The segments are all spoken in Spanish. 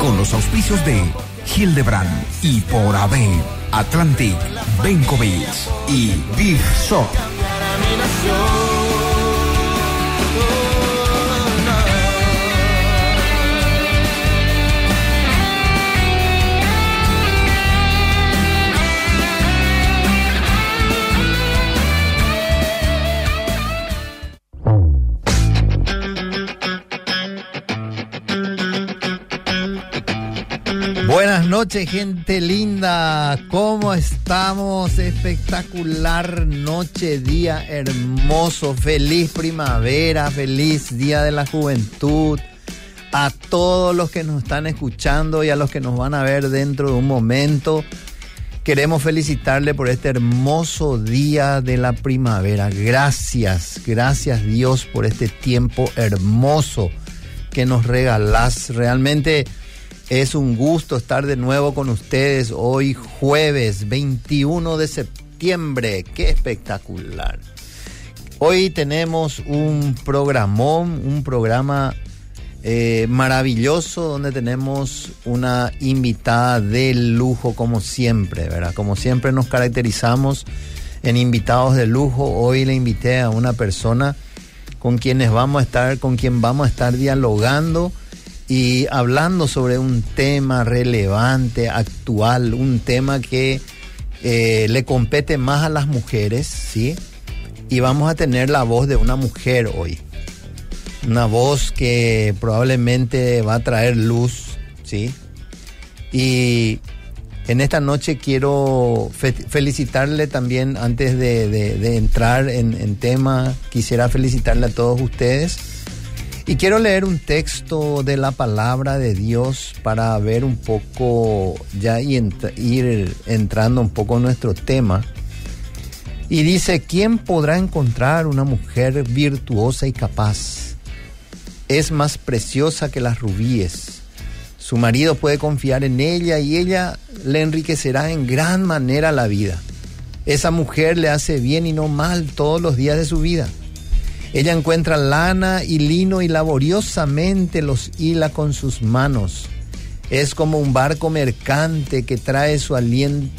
Con los auspicios de Hildebrand y por AB, Atlantic, Benkovic y Big Shop. Noches, gente linda. ¿Cómo estamos? Espectacular noche, día hermoso. Feliz primavera, feliz día de la juventud. A todos los que nos están escuchando y a los que nos van a ver dentro de un momento, queremos felicitarle por este hermoso día de la primavera. Gracias, gracias Dios por este tiempo hermoso que nos regalás. Realmente es un gusto estar de nuevo con ustedes hoy jueves 21 de septiembre. Qué espectacular. Hoy tenemos un programón, un programa eh, maravilloso donde tenemos una invitada de lujo como siempre, ¿verdad? Como siempre nos caracterizamos en invitados de lujo. Hoy le invité a una persona con quienes vamos a estar, con quien vamos a estar dialogando y hablando sobre un tema relevante, actual, un tema que eh, le compete más a las mujeres, ¿sí? Y vamos a tener la voz de una mujer hoy. Una voz que probablemente va a traer luz, ¿sí? Y en esta noche quiero fe felicitarle también, antes de, entrar en, en tema, quisiera felicitarle a todos ustedes y quiero leer un texto de la palabra de Dios para ver un poco, ya y ir entrando un poco en nuestro tema. Y dice, ¿quién podrá encontrar una mujer virtuosa y capaz? Es más preciosa que las rubíes. Su marido puede confiar en ella y ella le enriquecerá en gran manera la vida. Esa mujer le hace bien y no mal todos los días de su vida. Ella encuentra lana y lino y laboriosamente los hila con sus manos. Es como un barco mercante que trae su,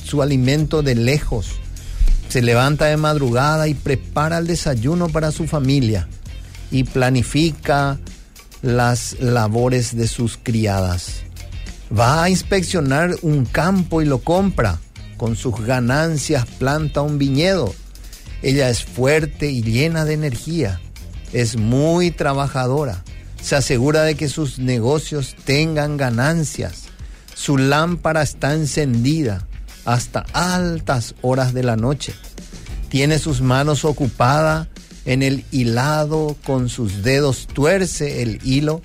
su, alimento de lejos. Se levanta de madrugada y prepara el desayuno para su familia y planifica las labores de sus criadas. Va a inspeccionar un campo y lo compra. Con sus ganancias planta un viñedo ella es fuerte y llena de energía. Es muy trabajadora. Se asegura de que sus negocios tengan ganancias. Su lámpara está encendida hasta altas horas de la noche. Tiene sus manos ocupadas en el hilado, con sus dedos tuerce el hilo.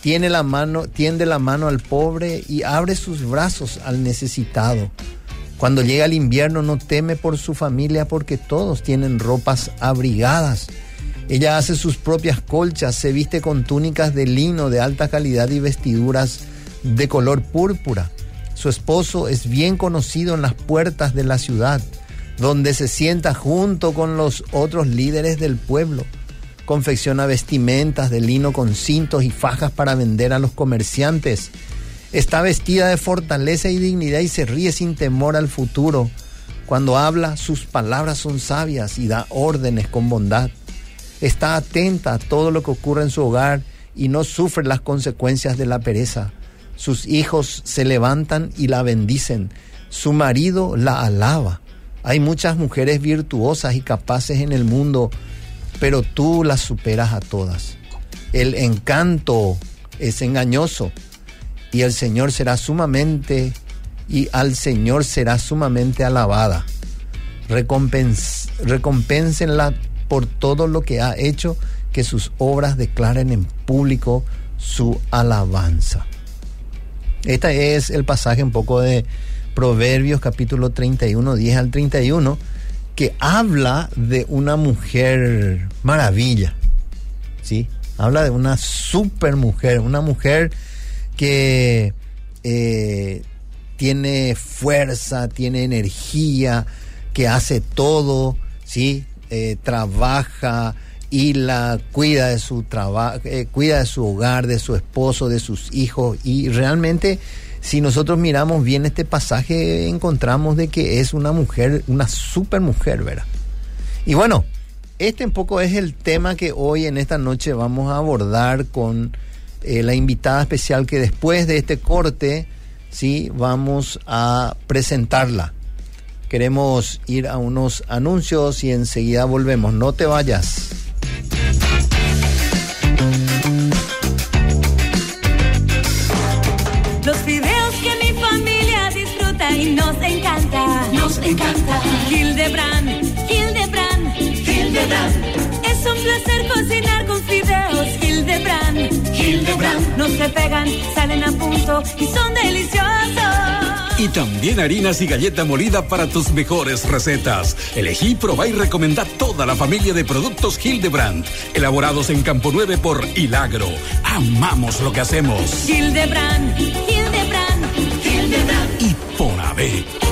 Tiene la mano, tiende la mano al pobre y abre sus brazos al necesitado. Cuando llega el invierno no teme por su familia porque todos tienen ropas abrigadas. Ella hace sus propias colchas, se viste con túnicas de lino de alta calidad y vestiduras de color púrpura. Su esposo es bien conocido en las puertas de la ciudad, donde se sienta junto con los otros líderes del pueblo. Confecciona vestimentas de lino con cintos y fajas para vender a los comerciantes Está vestida de fortaleza y dignidad y se ríe sin temor al futuro. Cuando habla, sus palabras son sabias y da órdenes con bondad. Está atenta a todo lo que ocurre en su hogar y no sufre las consecuencias de la pereza. Sus hijos se levantan y la bendicen. Su marido la alaba. Hay muchas mujeres virtuosas y capaces en el mundo, pero tú las superas a todas. El encanto es engañoso y el Señor será sumamente y al Señor será sumamente alabada. Recompens, recompénsenla por todo lo que ha hecho, que sus obras declaren en público su alabanza. Este es el pasaje un poco de Proverbios capítulo 31, 10 al 31, que habla de una mujer maravilla, ¿sí? Habla de una super mujer, una mujer que eh, tiene fuerza, tiene energía, que hace todo, ¿sí? Eh, trabaja y la cuida de su trabajo, eh, cuida de su hogar, de su esposo, de sus hijos y realmente si nosotros miramos bien este pasaje encontramos de que es una mujer, una super mujer, ¿verdad? Y bueno, este un poco es el tema que hoy en esta noche vamos a abordar con eh, la invitada especial que después de este corte, sí, vamos a presentarla. Queremos ir a unos anuncios y enseguida volvemos. No te vayas. Los fideos que mi familia disfruta y nos encanta. Nos encanta. Hildebrand, Hildebrand, Hildebrand. Es un placer cocinar Hildebrand. Hildebrand. No se pegan, salen a punto y son deliciosos. Y también harinas y galleta molida para tus mejores recetas. Elegí, probá y recomendá toda la familia de productos Hildebrand, elaborados en Campo 9 por Hilagro. Amamos lo que hacemos. Hildebrand, Hildebrand. Hildebrand. Y por ave.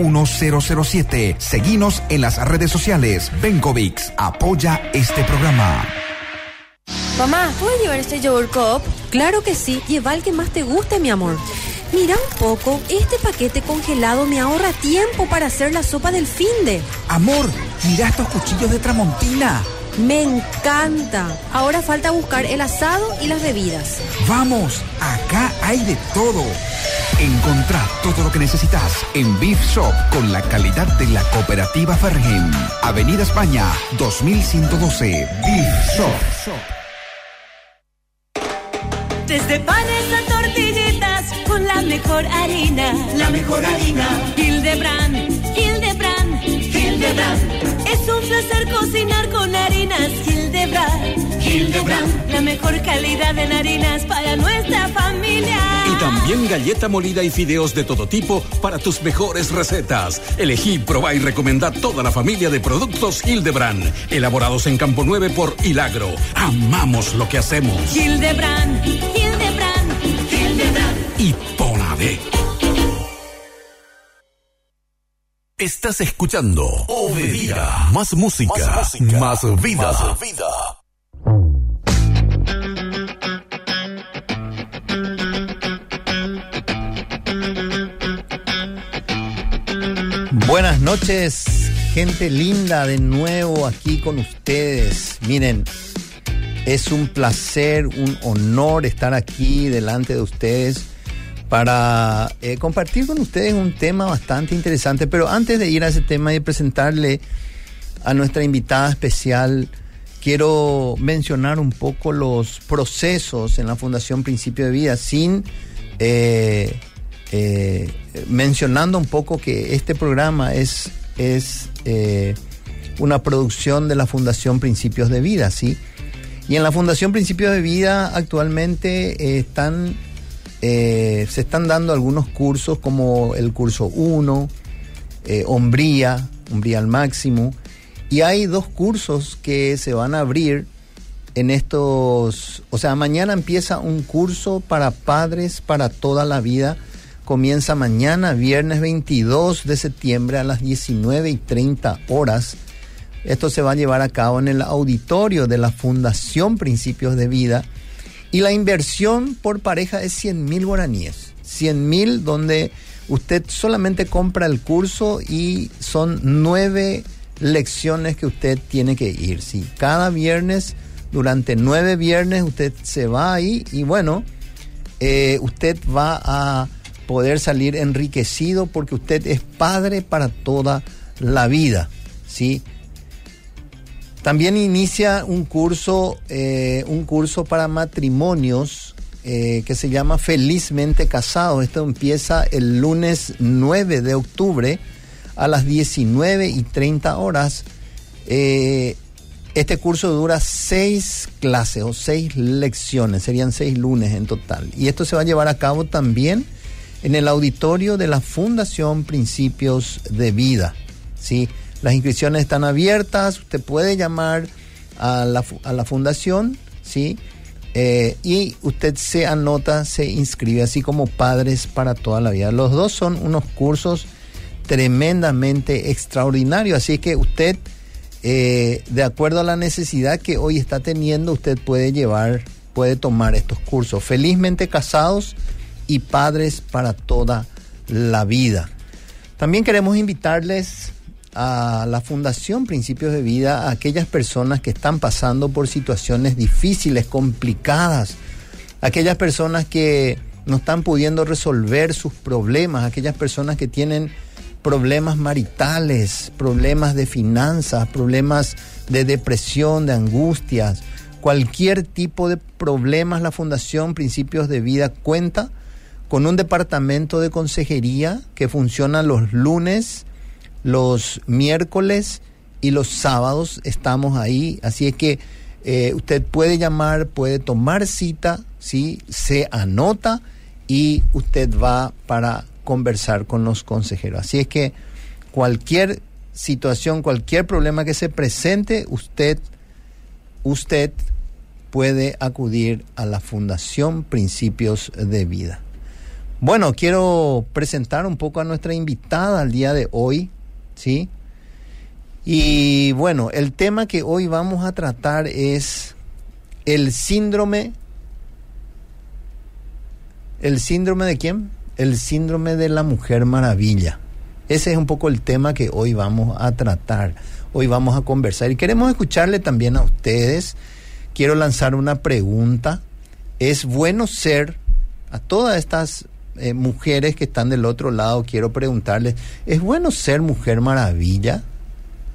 1007. Seguinos en las redes sociales. Benkovics apoya este programa. Mamá, ¿puedo llevar este yogur cup? Claro que sí, lleva el que más te guste, mi amor. Mira un poco, este paquete congelado me ahorra tiempo para hacer la sopa del finde. Amor, mira estos cuchillos de Tramontina. Me encanta. Ahora falta buscar el asado y las bebidas. Vamos, acá hay de todo. Encontrá todo lo que necesitas en Beef Shop con la calidad de la cooperativa Fergen. Avenida España, 2112. Beef Shop. Desde panes a tortillitas con la mejor harina. La mejor harina. Hildebrand, Hildebrand, Hildebrand. Es un placer cocinar con harinas Hildebrand. Hildebrand. La mejor calidad en harinas para nuestra familia. Y también galleta molida y fideos de todo tipo para tus mejores recetas. Elegí, probá y recomendá toda la familia de productos Hildebrand, elaborados en Campo 9 por Hilagro. Amamos lo que hacemos. Hildebrand, Hildebrand, Hildebrand. Y Ponade. Estás escuchando Obedida. Más música, más, vida. Buenas noches, gente linda, de nuevo aquí con ustedes. Miren, es un placer, un honor estar aquí delante de ustedes para eh, compartir con ustedes un tema bastante interesante. Pero antes de ir a ese tema y presentarle a nuestra invitada especial, quiero mencionar un poco los procesos en la Fundación Principio de Vida sin... eh, eh, mencionando un poco que este programa es, es eh, una producción de la Fundación Principios de Vida, ¿sí? Y en la Fundación Principios de Vida actualmente están, eh, se están dando algunos cursos como el curso 1, eh, Hombría, Hombría al máximo, y hay dos cursos que se van a abrir en estos, o sea, mañana empieza un curso para padres para toda la vida. Comienza mañana, viernes 22 de septiembre a las 19 y 30 horas. Esto se va a llevar a cabo en el auditorio de la Fundación Principios de Vida y la inversión por pareja es 100 mil guaraníes. 100 mil donde usted solamente compra el curso y son nueve lecciones que usted tiene que ir. Cada viernes Durante nueve viernes usted se va ahí y bueno, eh, usted va a poder salir enriquecido porque usted es padre para toda la vida, ¿sí? También inicia un curso, eh, un curso para matrimonios eh, que se llama Felizmente Casado. Esto empieza el lunes 9 de octubre a las 19 y 30 horas. Eh, este curso dura seis clases o seis lecciones, serían seis lunes en total. Y esto se va a llevar a cabo también en el auditorio de la Fundación Principios de Vida. ¿sí? Las inscripciones están abiertas, usted puede llamar a la, a la fundación, ¿sí? Eh, y usted se anota, se inscribe, así como Padres para toda la vida. Los dos son unos cursos tremendamente extraordinarios, así que usted, eh, de acuerdo a la necesidad que hoy está teniendo, usted puede llevar, puede tomar estos cursos. Felizmente casados y padres para toda la vida. También queremos invitarles a la Fundación Principios de Vida a aquellas personas que están pasando por situaciones difíciles, complicadas, aquellas personas que no están pudiendo resolver sus problemas, aquellas personas que tienen problemas maritales, problemas de finanzas, problemas de depresión, de angustias, cualquier tipo de problemas, la Fundación Principios de Vida cuenta con un departamento de consejería que funciona los lunes, los miércoles y los sábados estamos ahí. Así es que eh, usted puede llamar, puede tomar cita, ¿sí? se anota y usted va para conversar con los consejeros. Así es que cualquier situación, cualquier problema que se presente, usted, usted puede acudir a la Fundación Principios de Vida. Bueno, quiero presentar un poco a nuestra invitada al día de hoy, ¿sí? Y bueno, el tema que hoy vamos a tratar es el síndrome. ¿El síndrome de quién? El síndrome de la mujer maravilla. Ese es un poco el tema que hoy vamos a tratar, hoy vamos a conversar. Y queremos escucharle también a ustedes. Quiero lanzar una pregunta. ¿Es bueno ser a todas estas eh, mujeres que están del otro lado, quiero preguntarles, ¿es bueno ser mujer maravilla?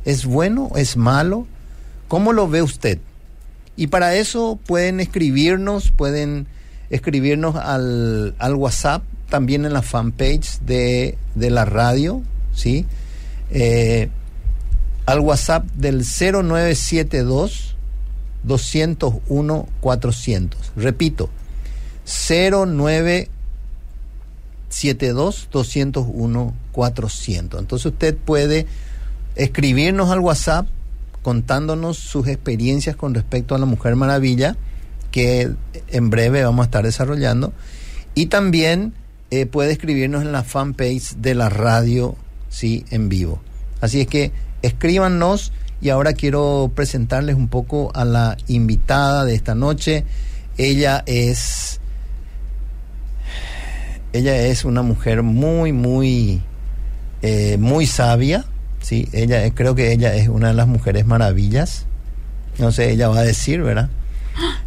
¿Es bueno? ¿Es malo? ¿Cómo lo ve usted? Y para eso pueden escribirnos, pueden escribirnos al, al WhatsApp, también en la fanpage de, de la radio, ¿sí? Eh, al WhatsApp del 0972 201 400. Repito, 09 72 201 400. Entonces usted puede escribirnos al WhatsApp contándonos sus experiencias con respecto a la Mujer Maravilla, que en breve vamos a estar desarrollando. Y también eh, puede escribirnos en la fanpage de la radio, sí, en vivo. Así es que escríbanos y ahora quiero presentarles un poco a la invitada de esta noche. Ella es ella es una mujer muy, muy, eh, muy sabia. Sí, ella, creo que ella es una de las mujeres maravillas. No sé, ella va a decir, ¿verdad?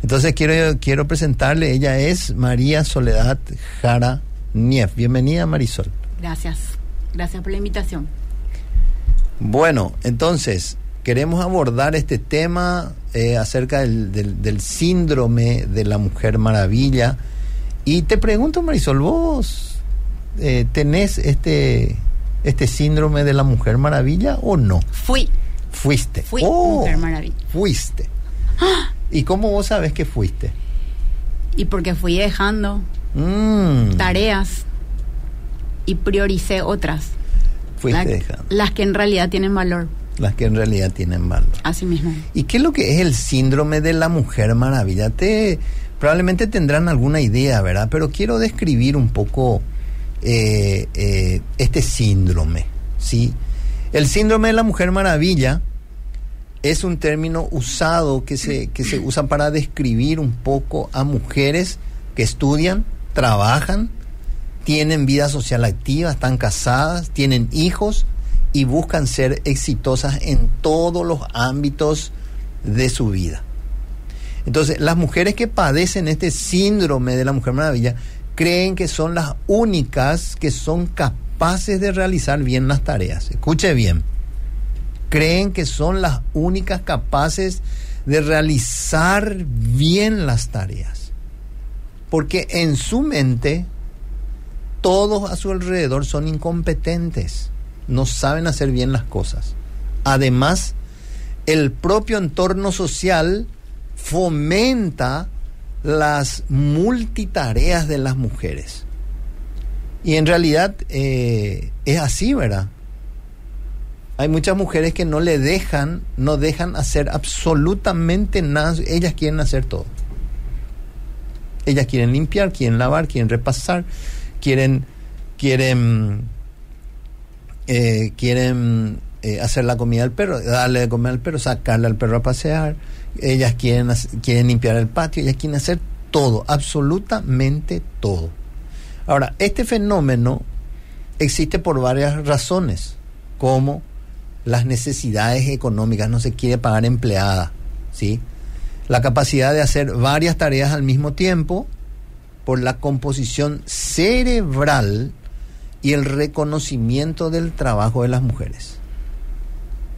Entonces quiero, quiero presentarle, ella es María Soledad Jara Nief. Bienvenida Marisol. Gracias, gracias por la invitación. Bueno, entonces queremos abordar este tema eh, acerca del, del, del síndrome de la mujer maravilla y te pregunto, Marisol, ¿vos eh, tenés este, este síndrome de la Mujer Maravilla o no? Fui. Fuiste. Fui Oh, Mujer Maravilla. Fuiste. ¿Y cómo vos sabes que fuiste? Y porque fui dejando Mm, tareas y prioricé otras. fuiste La- dejando. Las que en realidad tienen valor. Las que en realidad tienen valor. Así mismo. ¿Y qué es lo que es el síndrome de la Mujer Maravilla? Te, probablemente tendrán alguna idea, ¿verdad? Pero quiero describir un poco eh, eh, este síndrome, ¿sí? El síndrome de la Mujer Maravilla es un término usado que se, que se usa para describir un poco a mujeres que estudian, trabajan, tienen vida social activa, están casadas, tienen hijos y buscan ser exitosas en todos los ámbitos de su vida. Entonces, las mujeres que padecen este síndrome de la Mujer Maravilla creen que son las únicas que son capaces de realizar bien las tareas. Escuche bien. Creen que son las únicas capaces de realizar bien las tareas. Porque en su mente todos a su alrededor son incompetentes, no saben hacer bien las cosas. Además, el propio entorno social fomenta las multitareas de las mujeres. Y en realidad eh, es así, ¿verdad? Hay muchas mujeres que no le dejan, no dejan hacer absolutamente nada. Ellas quieren hacer todo. Ellas quieren limpiar, quieren lavar, quieren repasar, quieren, quieren, eh, quieren eh, hacer la comida al perro, darle de comer al perro, sacarle al perro a pasear. Ellas quieren, quieren limpiar el patio, ellas quieren hacer todo, absolutamente todo. Ahora, este fenómeno existe por varias razones, como las necesidades económicas, no se quiere pagar empleada, ¿sí? La capacidad de hacer varias tareas al mismo tiempo por la composición cerebral y el reconocimiento del trabajo de las mujeres.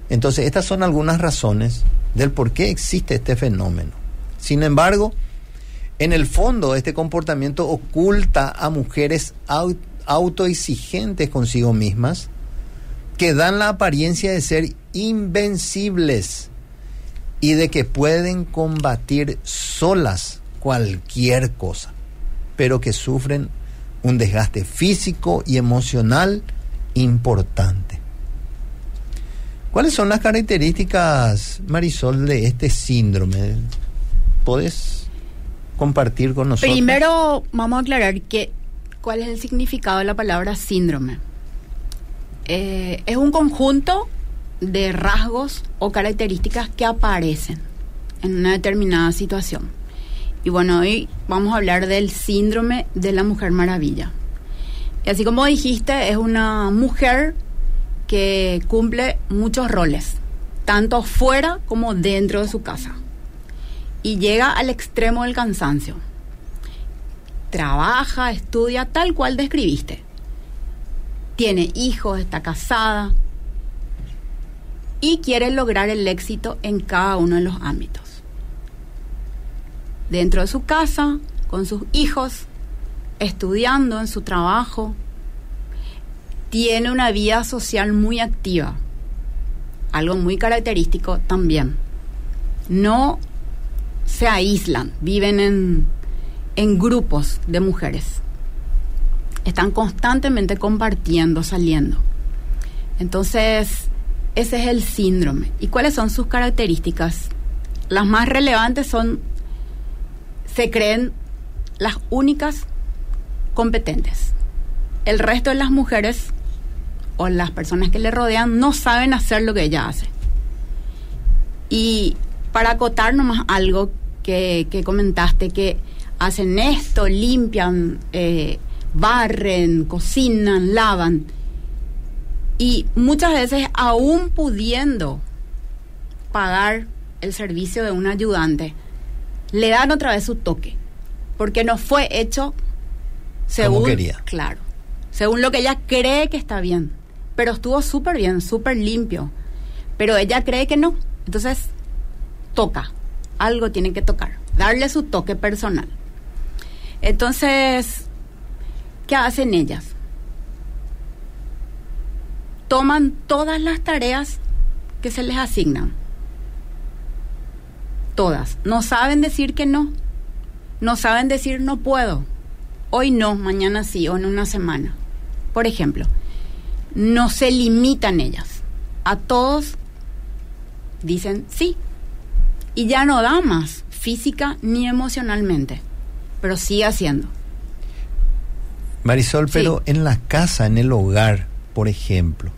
Entonces, estas son algunas razones del por qué existe este fenómeno. Sin embargo, en el fondo, este comportamiento oculta a mujeres autoexigentes consigo mismas que dan la apariencia de ser invencibles y de que pueden combatir solas cualquier cosa, pero que sufren un desgaste físico y emocional importante. ¿Cuáles son las características, Marisol, de este síndrome? ¿Puedes compartir con nosotros? Primero vamos a aclarar que cuál es el significado de la palabra síndrome. Eh, es un conjunto de rasgos o características que aparecen en una determinada situación. Y bueno, hoy vamos a hablar del síndrome de la Mujer Maravilla. Y así como dijiste, es una mujer que cumple muchos roles, tanto fuera como dentro de su casa. Y llega al extremo del cansancio. Trabaja, estudia tal cual describiste. Tiene hijos, está casada y quiere lograr el éxito en cada uno de los ámbitos. Dentro de su casa, con sus hijos, estudiando en su trabajo, tiene una vida social muy activa, algo muy característico también. No se aíslan, viven en, en grupos de mujeres. Están constantemente compartiendo, saliendo. Entonces, ese es el síndrome. ¿Y cuáles son sus características? Las más relevantes son, se creen las únicas competentes. El resto de las mujeres o las personas que le rodean no saben hacer lo que ella hace. Y para acotar nomás algo que, que comentaste, que hacen esto, limpian, eh, barren, cocinan, lavan. Y muchas veces aún pudiendo pagar el servicio de un ayudante, le dan otra vez su toque, porque no fue hecho según quería. claro, según lo que ella cree que está bien pero estuvo súper bien, súper limpio. Pero ella cree que no. Entonces, toca. Algo tiene que tocar. Darle su toque personal. Entonces, ¿qué hacen ellas? Toman todas las tareas que se les asignan. Todas. No saben decir que no. No saben decir no puedo. Hoy no, mañana sí, o en una semana. Por ejemplo, no se limitan ellas. A todos dicen sí. Y ya no da más física ni emocionalmente, pero sigue haciendo. Marisol, Sí. pero en la casa, en el hogar, por ejemplo,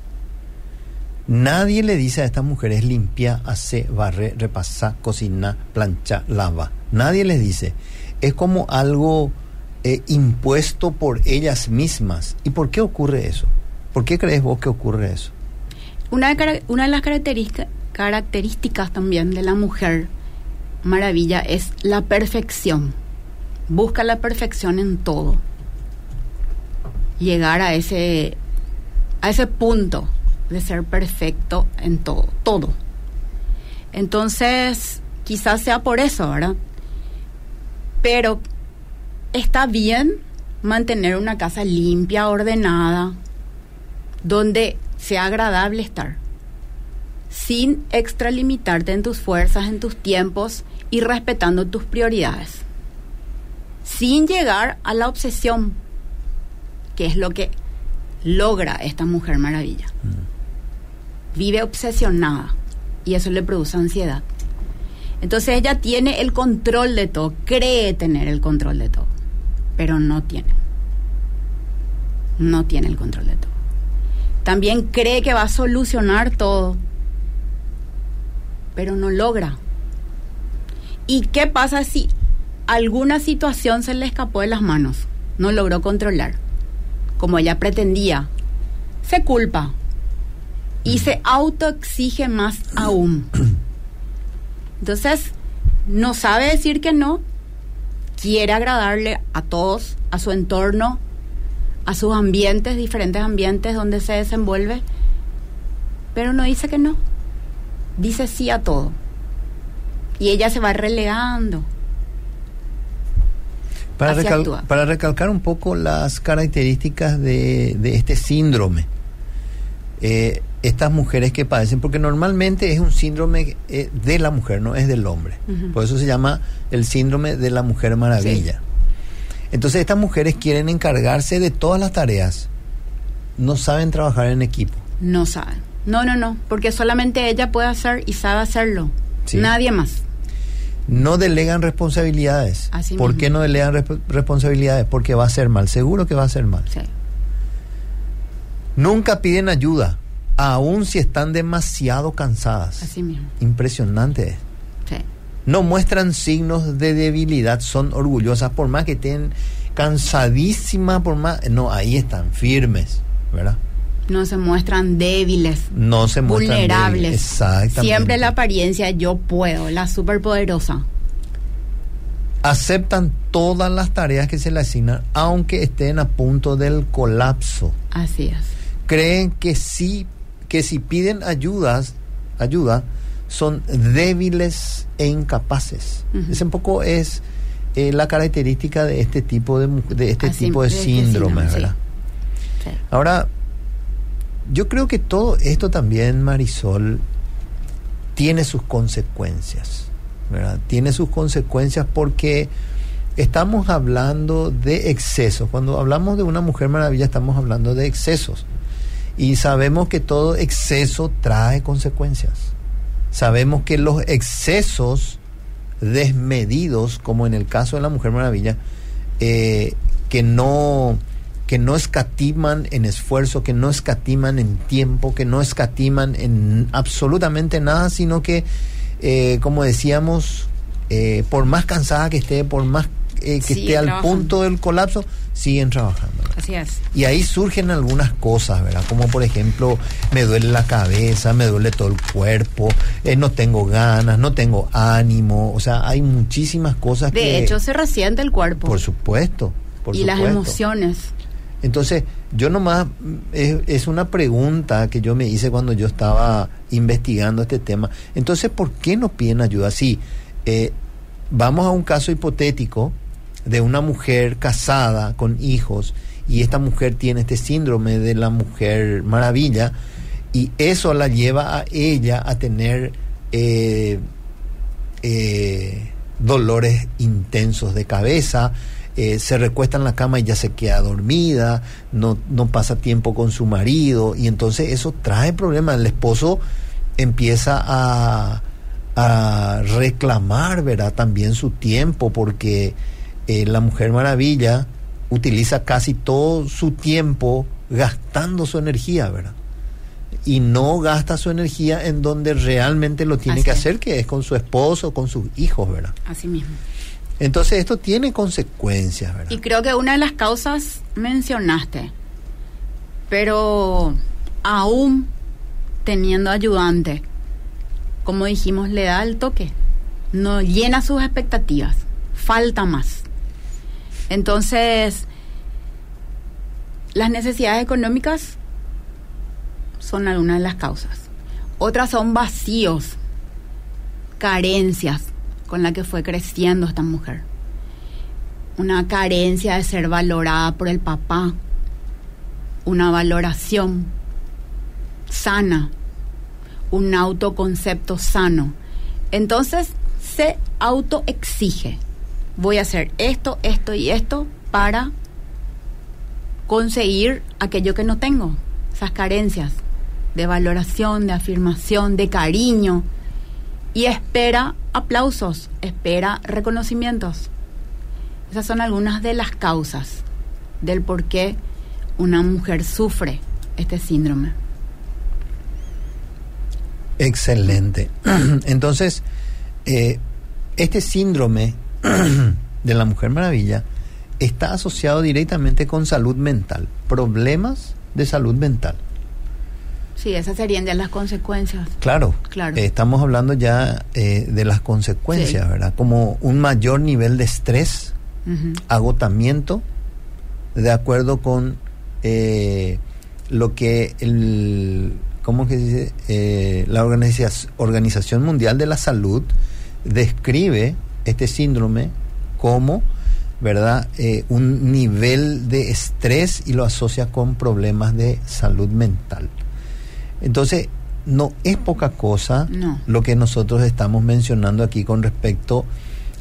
nadie le dice a estas mujeres limpia, hace, barre, repasa, cocina, plancha, lava. Nadie les dice. Es como algo eh, impuesto por ellas mismas. ¿Y por qué ocurre eso? ¿Por qué crees vos que ocurre eso? Una de, las características también de la mujer maravilla es la perfección. Busca la perfección en todo. Llegar a ese a ese punto de ser perfecto en todo, todo. Entonces, quizás sea por eso, ¿verdad? Pero está bien mantener una casa limpia, ordenada, donde sea agradable estar, sin extralimitarte en tus fuerzas, en tus tiempos y respetando tus prioridades, sin llegar a la obsesión, que es lo que logra esta mujer maravilla. Vive obsesionada y eso le produce ansiedad. Entonces ella tiene el control de todo, cree tener el control de todo, pero no tiene. No tiene el control de todo. También cree que va a solucionar todo, pero no logra. ¿Y qué pasa si alguna situación se le escapó de las manos? No logró controlar, como ella pretendía. Se culpa y se autoexige más aún. Entonces, no sabe decir que no, quiere agradarle a todos, a su entorno, a sus ambientes, diferentes ambientes donde se desenvuelve, pero no dice que no, dice sí a todo. Y ella se va relegando. Para, recal- para recalcar un poco las características de, de este síndrome, eh, estas mujeres que padecen, porque normalmente es un síndrome eh, de la mujer, no es del hombre. Por eso se llama el síndrome de la mujer maravilla. Entonces estas mujeres quieren encargarse de todas las tareas, no saben trabajar en equipo. No saben. No, no, no, porque solamente ella puede hacer y sabe hacerlo. Sí. Nadie más. No delegan responsabilidades. Así ¿Por mismo. qué no delegan resp- responsabilidades? Porque va a ser mal, seguro que va a ser mal. Sí. Nunca piden ayuda, aun si están demasiado cansadas. Así mismo. Impresionante. No muestran signos de debilidad, son orgullosas, por más que estén cansadísimas, por más... No, ahí están, firmes, ¿verdad? No se muestran débiles. No se muestran vulnerables. débiles. Exactamente. Siempre la apariencia yo puedo, la superpoderosa. Aceptan todas las tareas que se les asignan, aunque estén a punto del colapso. Así es. creen que sí que si piden ayudas ayuda son débiles e incapaces Ujú. ese un poco es eh, la característica de este tipo de de este Así, tipo de de este síndrome sí. Sí. ahora yo creo que todo esto también Marisol tiene sus consecuencias ¿verdad? tiene sus consecuencias porque estamos hablando de excesos. Cuando hablamos de una mujer maravilla estamos hablando de excesos. Y sabemos que todo exceso trae consecuencias. Sabemos que los excesos desmedidos, como en el caso de la mujer maravilla, eh, que no que no escatiman en esfuerzo, que no escatiman en tiempo, que no escatiman en absolutamente nada, sino que, eh, como decíamos, eh, por más cansada que esté, por más eh, que Sigue esté al trabajando. punto del colapso, siguen trabajando. ¿verdad? Así es. Y ahí surgen algunas cosas, ¿verdad? Como por ejemplo, me duele la cabeza, me duele todo el cuerpo, eh, no tengo ganas, no tengo ánimo, o sea, hay muchísimas cosas De que... hecho, se resiente el cuerpo. Por supuesto. Por y las emociones. Entonces, yo nomás, mm, es, es una pregunta que yo me hice cuando yo estaba investigando este tema. Entonces, ¿por qué no piden ayuda? Sí, eh, vamos a un caso hipotético de una mujer casada con hijos y esta mujer tiene este síndrome de la mujer maravilla y eso la lleva a ella a tener eh, eh, dolores intensos de cabeza, eh, se recuesta en la cama y ya se queda dormida, no, no pasa tiempo con su marido y entonces eso trae problemas. El esposo empieza a, a reclamar, ¿verdad? También su tiempo porque eh, la Mujer Maravilla utiliza casi todo su tiempo gastando su energía, ¿verdad? Y no gasta su energía en donde realmente lo tiene Así que es. hacer, que es con su esposo, con sus hijos, ¿verdad? Así mismo. Entonces esto tiene consecuencias, ¿verdad? Y creo que una de las causas mencionaste, pero aún teniendo ayudante, como dijimos, le da el toque. no llena sus expectativas, falta más. Entonces, las necesidades económicas son algunas de las causas. Otras son vacíos, carencias con la que fue creciendo esta mujer. Una carencia de ser valorada por el papá, una valoración sana, un autoconcepto sano. Entonces se autoexige. Voy a hacer esto, esto y esto para conseguir aquello que no tengo, esas carencias de valoración, de afirmación, de cariño. Y espera aplausos, espera reconocimientos. Esas son algunas de las causas del por qué una mujer sufre este síndrome. Excelente. Entonces, eh, este síndrome de la Mujer Maravilla está asociado directamente con salud mental, problemas de salud mental. Sí, esas serían ya las consecuencias. Claro, Claro. eh, estamos hablando ya eh, de las consecuencias, Sí. ¿verdad? Como un mayor nivel de estrés, agotamiento, de acuerdo con eh, lo que el, ¿cómo que dice? Eh, la Organiza- Organización Mundial de la Salud describe este síndrome como, ¿verdad? Eh, un nivel de estrés y lo asocia con problemas de salud mental. Entonces, no es poca cosa No. lo que nosotros estamos mencionando aquí con respecto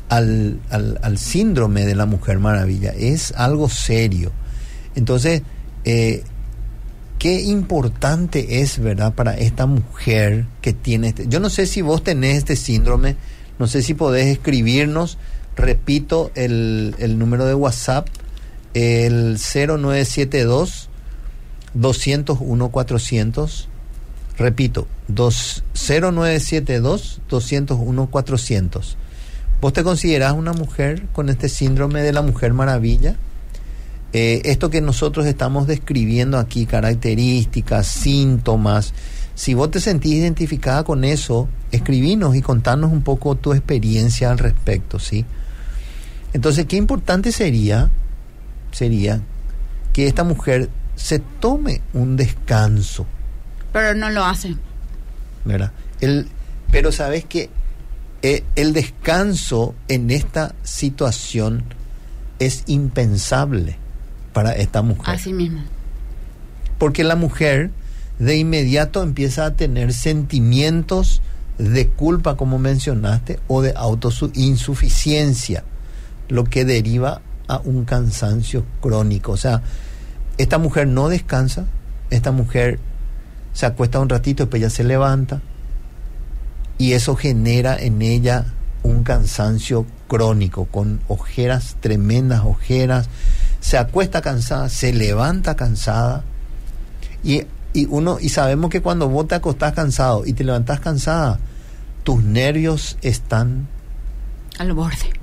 al, al- al síndrome de la Mujer Maravilla. Es algo serio. Entonces, eh, qué importante es, ¿verdad?, para esta mujer que tiene este... Yo no sé si vos tenés este síndrome, no sé si podés escribirnos, repito, el, el número de WhatsApp, el 0972 201 400 repito, dos, 0972 201 400 ¿Vos te considerás una mujer con este síndrome de la Mujer Maravilla? Eh, esto que nosotros estamos describiendo aquí, características, síntomas, si vos te sentís identificada con eso, escribinos y contanos un poco tu experiencia al respecto, ¿sí? Entonces, qué importante sería, sería que esta mujer se tome un descanso, Pero no lo hace. ¿verdad? El, pero sabes que eh, el descanso en esta situación es impensable para esta mujer. Así mismo. Porque la mujer de inmediato empieza a tener sentimientos de culpa, como mencionaste, o de autoinsuficiencia, lo que deriva a un cansancio crónico. O sea, esta mujer no descansa, esta mujer se acuesta un ratito, después ya se levanta, y eso genera en ella un cansancio crónico, con ojeras, tremendas ojeras, se acuesta cansada, se levanta cansada, y, y uno, y sabemos que cuando vos te acostás cansado y te levantás cansada, tus nervios están, Al borde.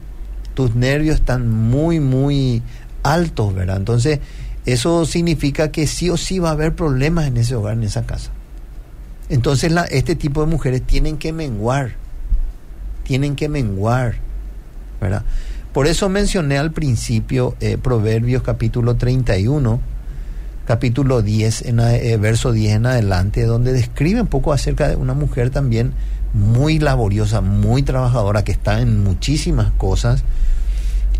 tus nervios están muy, muy altos, ¿verdad? Entonces, eso significa que sí o sí va a haber problemas en ese hogar, en esa casa. Entonces, la, este tipo de mujeres tienen que menguar, tienen que menguar, ¿verdad? Por eso mencioné al principio eh, Proverbios capítulo 31, capítulo 10, en, eh, verso 10 en adelante, donde describe un poco acerca de una mujer también muy laboriosa, muy trabajadora, que está en muchísimas cosas.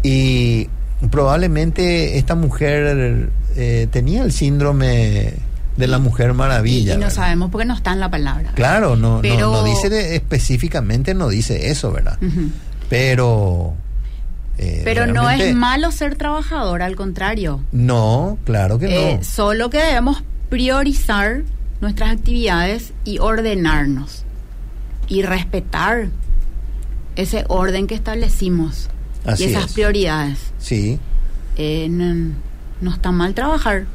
Y probablemente esta mujer eh, tenía el síndrome de la mujer maravilla. y no ¿verdad? sabemos porque no está en la palabra. Claro, no, no- Pero- no, dice de- específicamente, no dice eso, ¿verdad? Pero... eh, Pero no es malo ser trabajador, al contrario. No, claro que Eh, no. Solo que debemos priorizar nuestras actividades y ordenarnos. Y respetar ese orden que establecimos. Así y esas es. prioridades. Sí, Eh, no, no está mal trabajar.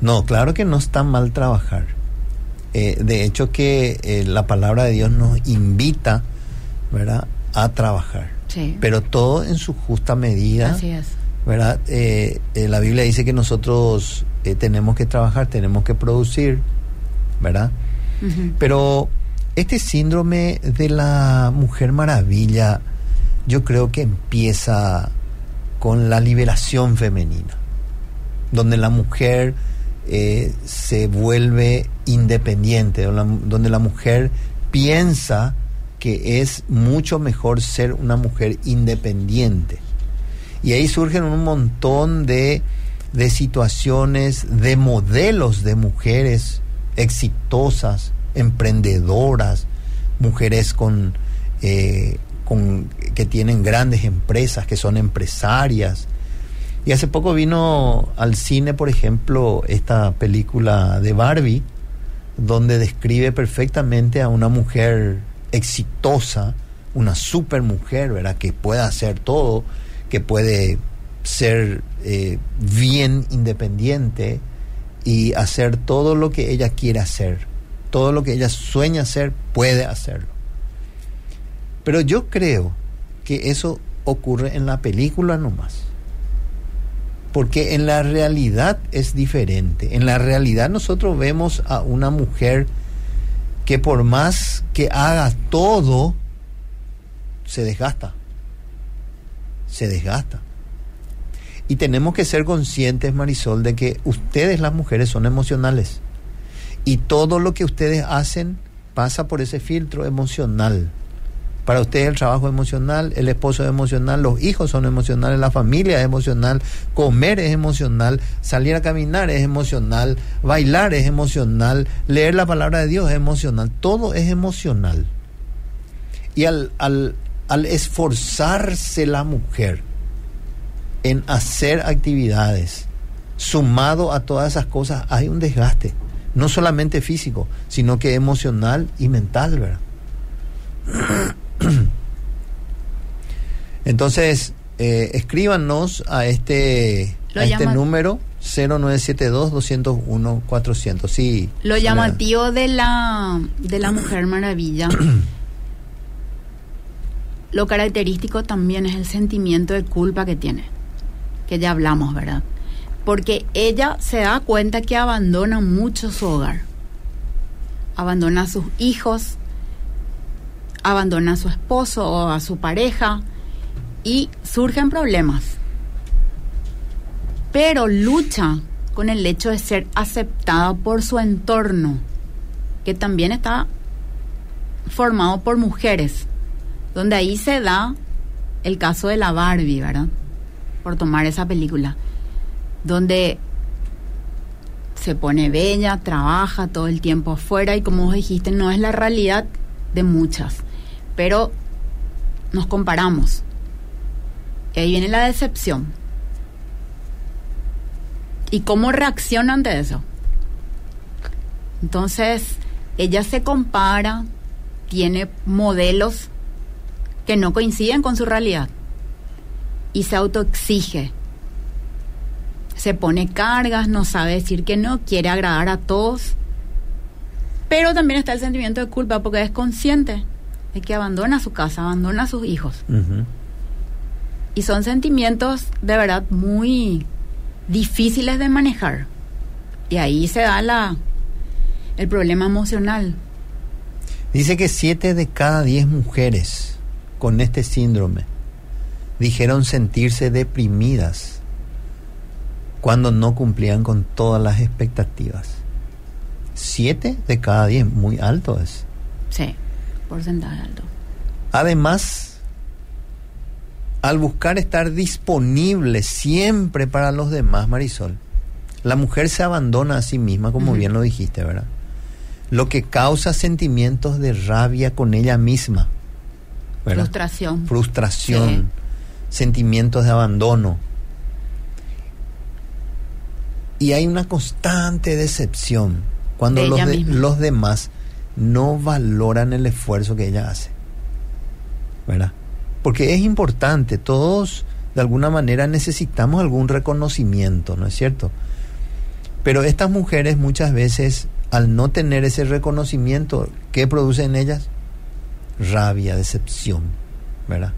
no, claro que no está mal trabajar. Eh, de hecho que eh, la palabra de Dios nos invita, ¿verdad?, a trabajar. Sí. Pero todo en su justa medida. Así es. ¿verdad? Eh, eh, la Biblia dice que nosotros eh, tenemos que trabajar, tenemos que producir, ¿verdad? Pero Este síndrome de la mujer maravilla, yo creo que empieza con la liberación femenina, donde la mujer se vuelve independiente, donde la mujer piensa que es mucho mejor ser una mujer independiente. Y ahí surgen un montón de, de situaciones, de modelos de mujeres exitosas, emprendedoras, mujeres con, eh, con, que tienen grandes empresas, que son empresarias. Y hace poco vino al cine, por ejemplo, esta película de Barbie, donde describe perfectamente a una mujer exitosa, una super mujer, ¿verdad? Que puede hacer todo, que puede ser eh, bien independiente y hacer todo lo que ella quiere hacer. Todo lo que ella sueña hacer, puede hacerlo. Pero yo creo que eso ocurre en la película nomás. Porque en la realidad es diferente. En la realidad nosotros vemos a una mujer que por más que haga todo, se desgasta. Se desgasta. Y tenemos que ser conscientes, Marisol, de que ustedes las mujeres son emocionales. Y todo lo que ustedes hacen pasa por ese filtro emocional. Para ustedes el trabajo emocional, el esposo es emocional, los hijos son emocionales, la familia es emocional, comer es emocional, salir a caminar es emocional, bailar es emocional, leer la palabra de Dios es emocional, todo es emocional. Y al, al, al esforzarse la mujer en hacer actividades, sumado a todas esas cosas, hay un desgaste, no solamente físico, sino que emocional y mental, ¿verdad? Entonces, eh, escríbanos a este, a este número 0972-201-400. Sí. Lo llamativo de la, de la Mujer Maravilla, lo característico también es el sentimiento de culpa que tiene, que ya hablamos, ¿verdad? Porque ella se da cuenta que abandona mucho su hogar, abandona a sus hijos, abandona a su esposo o a su pareja y surgen problemas. Pero lucha con el hecho de ser aceptada por su entorno, que también está formado por mujeres, donde ahí se da el caso de la Barbie, ¿verdad? Por tomar esa película, donde se pone bella, trabaja todo el tiempo afuera y como vos dijiste, no es la realidad de muchas pero nos comparamos. Y ahí viene la decepción. ¿Y cómo reacciona ante eso? Entonces, ella se compara, tiene modelos que no coinciden con su realidad y se autoexige. Se pone cargas, no sabe decir que no, quiere agradar a todos. Pero también está el sentimiento de culpa porque es consciente que abandona su casa, abandona a sus hijos. Y son sentimientos de verdad muy difíciles de manejar. Y ahí se da la el problema emocional. Dice que siete de cada diez mujeres con este síndrome dijeron sentirse deprimidas cuando no cumplían con todas las expectativas. Siete de cada diez, muy alto es. Sí porcentaje alto. Además, al buscar estar disponible siempre para los demás, Marisol, la mujer se abandona a sí misma, como bien lo dijiste, ¿verdad? Lo que causa sentimientos de rabia con ella misma. Frustración. Frustración, sentimientos de abandono. Y hay una constante decepción cuando los, los demás no valoran el esfuerzo que ella hace. ¿Verdad? Porque es importante, todos de alguna manera necesitamos algún reconocimiento, ¿no es cierto? Pero estas mujeres muchas veces, al no tener ese reconocimiento, ¿qué produce en ellas? Rabia, decepción, ¿verdad?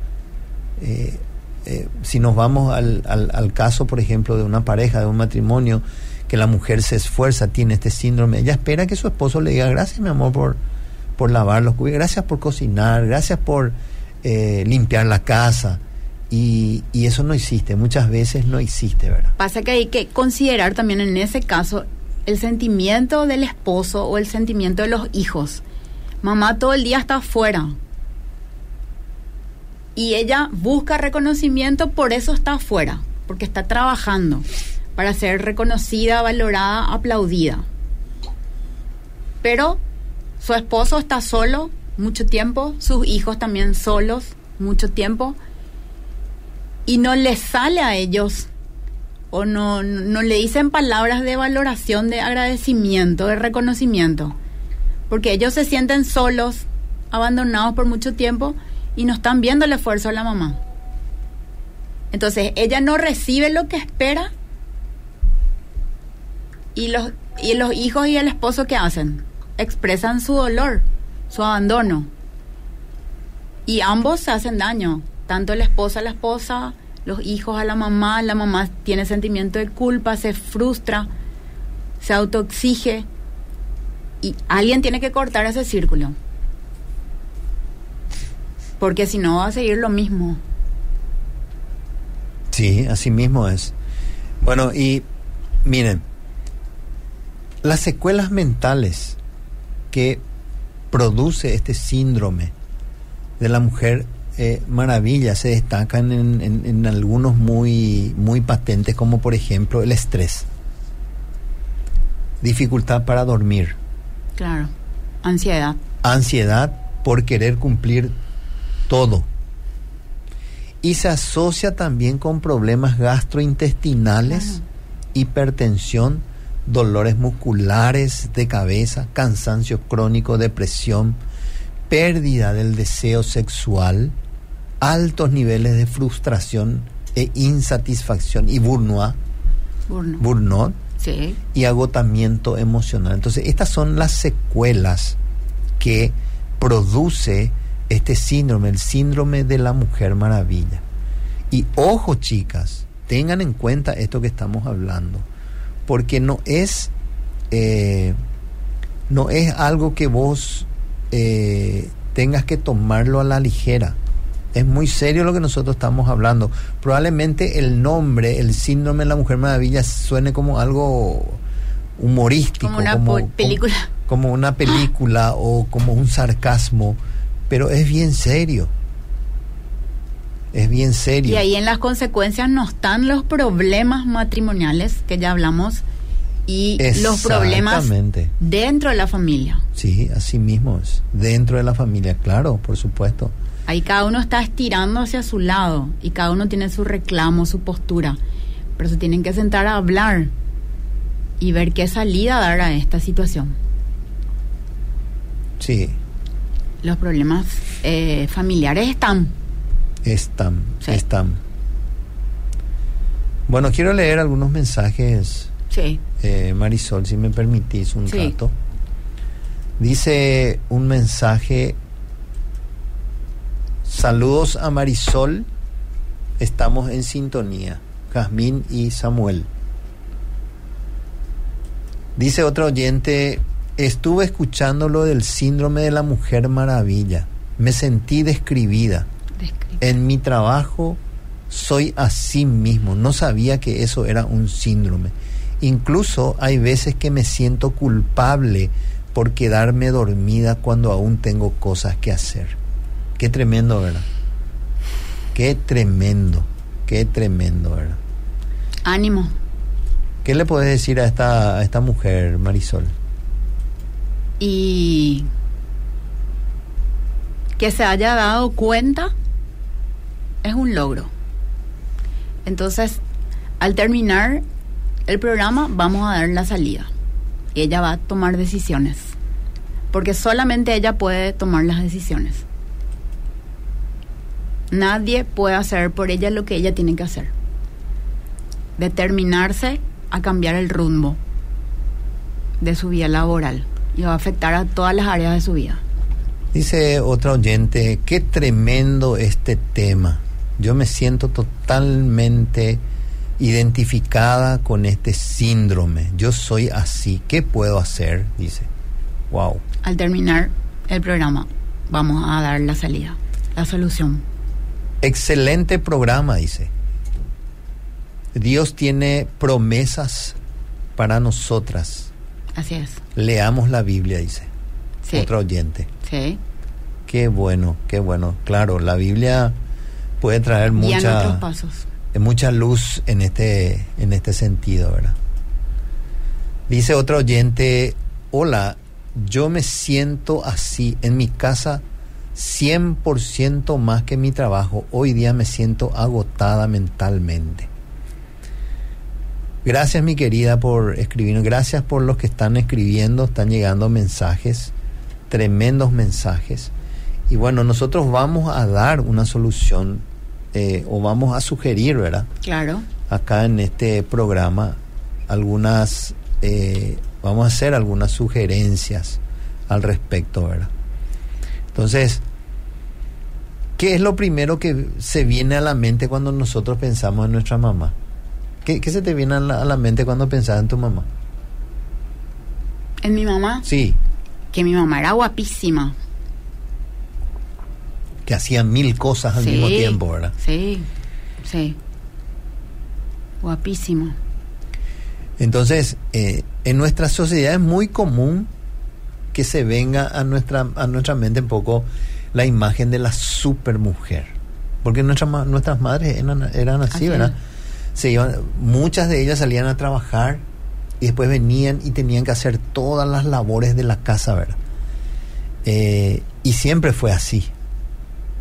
Eh, eh, si nos vamos al, al, al caso, por ejemplo, de una pareja, de un matrimonio, que la mujer se esfuerza, tiene este síndrome, ella espera que su esposo le diga gracias mi amor por, por lavar los cubiertos, gracias por cocinar, gracias por eh, limpiar la casa. Y, y eso no existe, muchas veces no existe, ¿verdad? Pasa que hay que considerar también en ese caso el sentimiento del esposo o el sentimiento de los hijos. Mamá todo el día está afuera. Y ella busca reconocimiento, por eso está afuera, porque está trabajando para ser reconocida, valorada, aplaudida. Pero su esposo está solo mucho tiempo, sus hijos también solos mucho tiempo, y no les sale a ellos o no, no le dicen palabras de valoración, de agradecimiento, de reconocimiento, porque ellos se sienten solos, abandonados por mucho tiempo y no están viendo el esfuerzo de la mamá. Entonces ella no recibe lo que espera y los, y los hijos y el esposo que hacen expresan su dolor, su abandono. Y ambos se hacen daño, tanto el esposo a la esposa, los hijos a la mamá, la mamá tiene sentimiento de culpa, se frustra, se autoexige y alguien tiene que cortar ese círculo. Porque si no va a seguir lo mismo. Sí, así mismo es. Bueno, y miren, las secuelas mentales que produce este síndrome de la mujer eh, maravilla se destacan en, en, en, algunos muy, muy patentes, como por ejemplo el estrés, dificultad para dormir. Claro, ansiedad. Ansiedad por querer cumplir todo. Y se asocia también con problemas gastrointestinales, claro. hipertensión, dolores musculares de cabeza, cansancio crónico, depresión, pérdida del deseo sexual, altos niveles de frustración e insatisfacción y burnout, burnout. burnout sí. y agotamiento emocional. Entonces, estas son las secuelas que produce este síndrome, el síndrome de la mujer maravilla. Y ojo, chicas, tengan en cuenta esto que estamos hablando, porque no es eh, no es algo que vos eh, tengas que tomarlo a la ligera. Es muy serio lo que nosotros estamos hablando. Probablemente el nombre, el síndrome de la Mujer Maravilla, suene como algo humorístico. Como una como, película. Como, como, una película o como un sarcasmo, pero es bien serio. Es bien serio. Y ahí en las consecuencias no están los problemas matrimoniales, que ya hablamos, y los problemas dentro de la familia. Sí, así mismo es. Dentro de la familia, claro, por supuesto. Ahí cada uno está estirando hacia su lado y cada uno tiene su reclamo, su postura. Pero se tienen que sentar a hablar y ver qué salida dar a esta situación. Sí. Los problemas eh, familiares están. Están, sí. están. Bueno, quiero leer algunos mensajes. Sí. Eh, Marisol, si me permitís un sí. rato. Dice un mensaje. Saludos a Marisol. Estamos en sintonía. Jazmín y Samuel. Dice otro oyente, estuve escuchando lo del síndrome de la mujer maravilla. Me sentí describida. En mi trabajo soy así mismo. No sabía que eso era un síndrome. Incluso hay veces que me siento culpable por quedarme dormida cuando aún tengo cosas que hacer. Qué tremendo, ¿verdad? Qué tremendo, qué tremendo, ¿verdad? Ánimo. ¿Qué le puedes decir a esta, a esta mujer, Marisol? Y que se haya dado cuenta es un logro. Entonces, al terminar el programa vamos a dar la salida. Y ella va a tomar decisiones. Porque solamente ella puede tomar las decisiones. Nadie puede hacer por ella lo que ella tiene que hacer. Determinarse a cambiar el rumbo de su vida laboral. Y va a afectar a todas las áreas de su vida. Dice otra oyente, qué tremendo este tema. Yo me siento totalmente identificada con este síndrome. Yo soy así. ¿Qué puedo hacer? Dice. Wow. Al terminar, el programa, vamos a dar la salida, la solución. Excelente programa, dice. Dios tiene promesas para nosotras. Así es. Leamos la Biblia, dice. Sí. Otro oyente. Sí. Qué bueno, qué bueno. Claro, la Biblia puede traer mucha, pasos. mucha luz en este, en este sentido, ¿verdad? Dice otro oyente, hola, yo me siento así en mi casa 100% más que en mi trabajo. Hoy día me siento agotada mentalmente. Gracias mi querida por escribir, gracias por los que están escribiendo, están llegando mensajes, tremendos mensajes. Y bueno, nosotros vamos a dar una solución eh, o vamos a sugerir, ¿verdad? Claro. Acá en este programa algunas, eh, vamos a hacer algunas sugerencias al respecto, ¿verdad? Entonces, ¿qué es lo primero que se viene a la mente cuando nosotros pensamos en nuestra mamá? ¿Qué, qué se te viene a la, a la mente cuando pensás en tu mamá? En mi mamá, Sí, que mi mamá era guapísima. Que hacía mil cosas al Sí, mismo tiempo, ¿verdad? Sí, sí. Guapísima. Entonces, eh, en nuestra sociedad es muy común que se venga a nuestra, a nuestra mente un poco la imagen de la supermujer. Porque nuestra, nuestras madres eran, eran así. ¿verdad? Se iban, muchas de ellas salían a trabajar y después venían y tenían que hacer todas las labores de la casa, ¿verdad? Eh, y siempre fue así.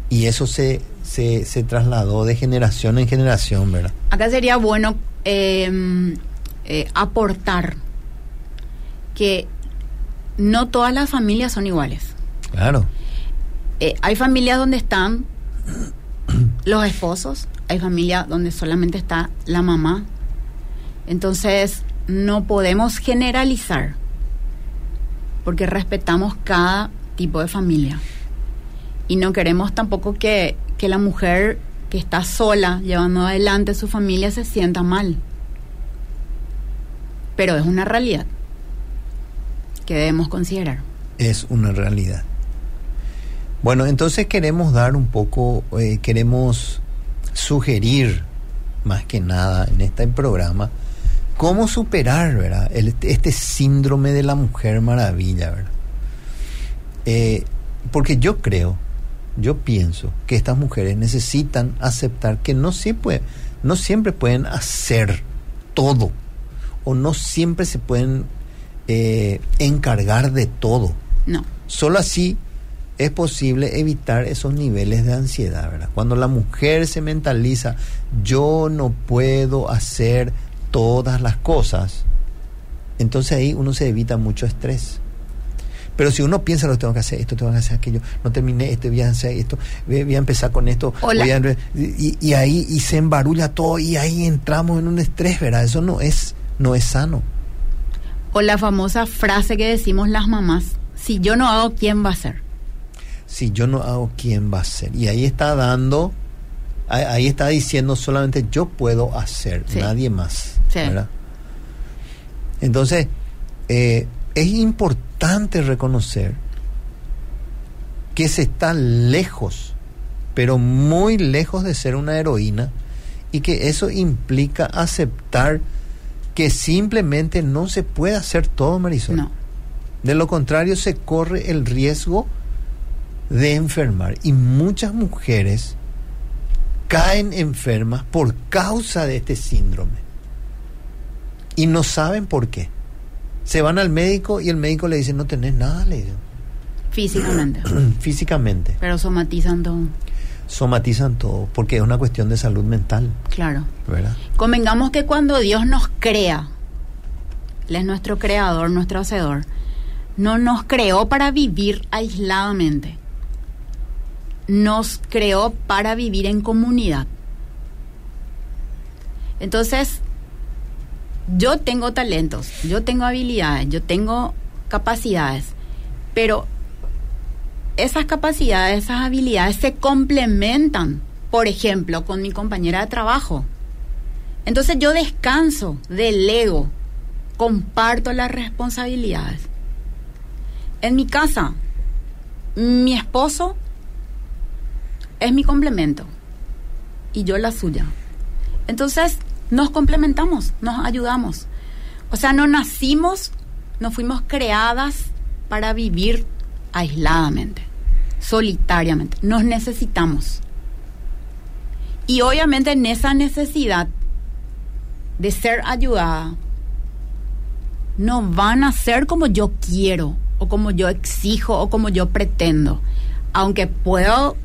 Y eso se, se, se trasladó de generación en generación, ¿verdad? Acá sería bueno eh, eh, aportar que no todas las familias son iguales. Claro. Eh, hay familias donde están los esposos, hay familias donde solamente está la mamá. Entonces, no podemos generalizar porque respetamos cada tipo de familia. Y no queremos tampoco que, que la mujer que está sola llevando adelante su familia se sienta mal. Pero es una realidad que debemos considerar. es una realidad. Bueno, entonces queremos dar un poco, eh, queremos sugerir más que nada en este programa cómo superar, ¿verdad? El- este síndrome de la mujer maravilla, ¿verdad? Eh, porque yo creo, yo pienso que estas mujeres necesitan aceptar que no siempre, no siempre pueden hacer todo o no siempre se pueden eh, encargar de todo. No. Solo así es posible evitar esos niveles de ansiedad, ¿verdad? Cuando la mujer se mentaliza, yo no puedo hacer todas las cosas, entonces ahí uno se evita mucho estrés. Pero si uno piensa, lo tengo que hacer, esto tengo que hacer aquello, no terminé esto, voy a hacer esto, voy a empezar con esto, Hola. voy a- y, y ahí y se embarulla todo y ahí entramos en un estrés, ¿verdad? Eso no es, no es sano. O la famosa frase que decimos las mamás, si yo no hago, ¿quién va a hacer? si yo no hago, ¿quién va a hacer? Y ahí está dando, ahí, ahí está diciendo solamente yo puedo hacer, Sí. nadie más. Sí. ¿verdad? Entonces, eh, es importante reconocer que se está lejos, pero muy lejos de ser una heroína y que eso implica aceptar que simplemente no se puede hacer todo, Marisol. No. De lo contrario, se corre el riesgo de enfermar. Y muchas mujeres caen enfermas por causa de este síndrome. Y no saben por qué. Se van al médico y el médico le dice, no tenés nada, le dice. Físicamente. físicamente. Pero somatizan todo. Somatizan todo, porque es una cuestión de salud mental, Claro. ¿verdad? Convengamos que cuando Dios nos crea, Él es nuestro creador, nuestro hacedor, no nos creó para vivir aisladamente. Nos creó para vivir en comunidad. Entonces, yo tengo talentos, yo tengo habilidades, yo tengo capacidades, pero esas capacidades, esas habilidades se complementan, por ejemplo, con mi compañera de trabajo. Entonces yo descanso, delego, comparto las responsabilidades. En mi casa, mi esposo es mi complemento y yo la suya. Entonces nos complementamos, nos ayudamos. O sea, no nacimos, no fuimos creadas para vivir aisladamente, solitariamente. Nos necesitamos. Y obviamente en esa necesidad de ser ayudada, no van a ser como yo quiero, o como yo exijo, o como yo pretendo. Aunque puedo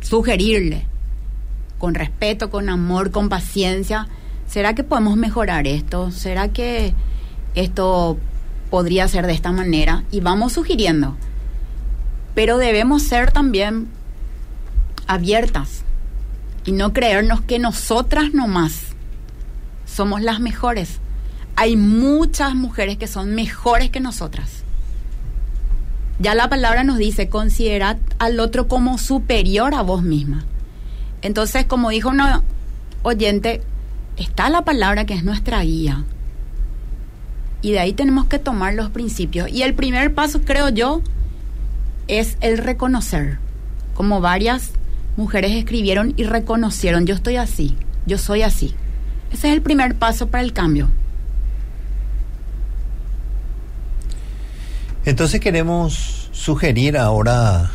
sugerirle, con respeto, con amor, con paciencia, ¿será que podemos mejorar esto? ¿Será que esto podría ser de esta manera? Y vamos sugiriendo. Pero debemos ser también abiertas y no creernos que nosotras nomás somos las mejores. Hay muchas mujeres que son mejores que nosotras. Ya la palabra nos dice, considerad al otro como superior a vos misma. Entonces, como dijo una oyente, está la palabra que es nuestra guía. Y de ahí tenemos que tomar los principios. Y el primer paso, creo yo, es el reconocer. Como varias mujeres escribieron y reconocieron, yo estoy así, yo soy así. Ese es el primer paso para el cambio. Entonces queremos sugerir ahora,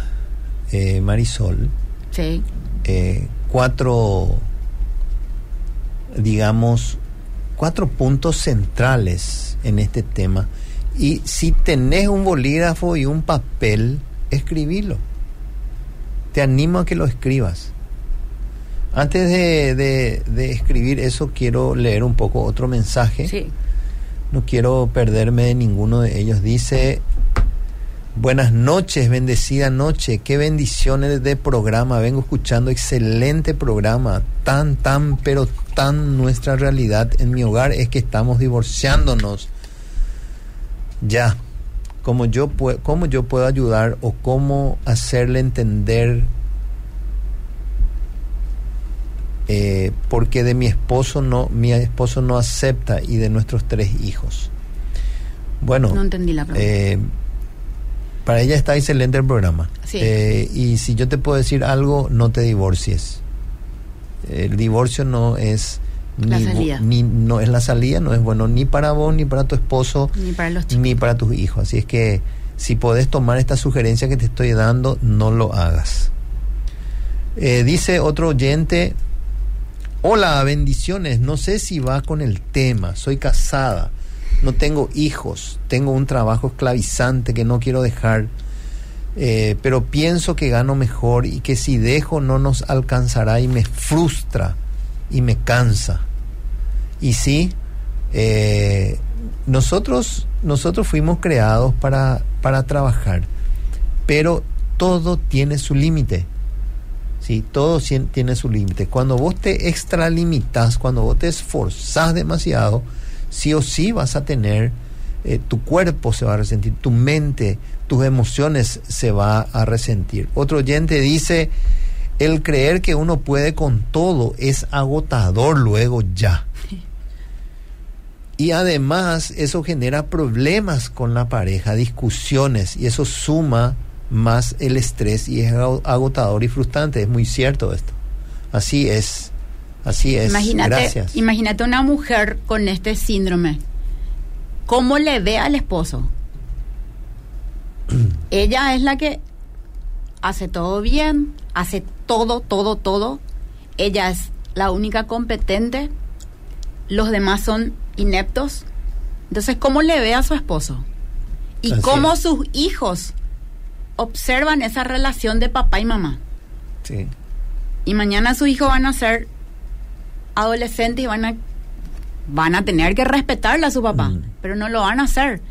eh, Marisol, Sí. eh, cuatro, digamos, cuatro puntos centrales en este tema. Y si tenés un bolígrafo y un papel, escribilo. Te animo a que lo escribas. Antes de, de- de escribir eso, quiero leer un poco otro mensaje. Sí. No quiero perderme de ninguno de ellos. Dice, buenas noches, bendecida noche, qué bendiciones de programa. Vengo escuchando excelente programa, tan, tan, pero tan nuestra realidad en mi hogar es que estamos divorciándonos. Ya, cómo yo, cómo yo puedo ayudar o cómo hacerle entender eh, porque de mi esposo no mi esposo no acepta y de nuestros tres hijos bueno No entendí la pregunta. eh, para ella está excelente el programa Sí. Eh, y si yo te puedo decir algo no te divorcies el divorcio no es La ni salida. ni no es la salida no es bueno ni para vos ni para tu esposo Ni para los ni para tus hijos. Así es que si podés tomar esta sugerencia que te estoy dando, no lo hagas. Eh, dice otro oyente, hola, bendiciones, no sé si va con el tema, soy casada, no tengo hijos, tengo un trabajo esclavizante que no quiero dejar, eh, pero pienso que gano mejor y que si dejo no nos alcanzará y me frustra y me cansa. Y sí, eh, nosotros, nosotros fuimos creados para, para trabajar, pero todo tiene su límite. Sí, todo tiene su límite. Cuando vos te extralimitas, cuando vos te esforzás demasiado, sí o sí vas a tener, eh, tu cuerpo se va a resentir, tu mente, tus emociones se va a resentir. Otro oyente dice, el creer que uno puede con todo es agotador luego ya. Y además eso genera problemas con la pareja, discusiones, y eso suma más el estrés y es ago- agotador y frustrante. Es muy cierto esto. Así es. Así es. Imagínate, Gracias. imagínate una mujer con este síndrome. ¿Cómo le ve al esposo? Ella es la que hace todo bien, hace todo, todo, todo. Ella es la única competente. Los demás son ineptos. Entonces, ¿cómo le ve a su esposo? Y Así cómo es. sus hijos observan esa relación de papá y mamá. Sí. Y mañana sus hijos van a ser adolescentes y van a van a tener que respetarle a su papá, Mm. pero no lo van a hacer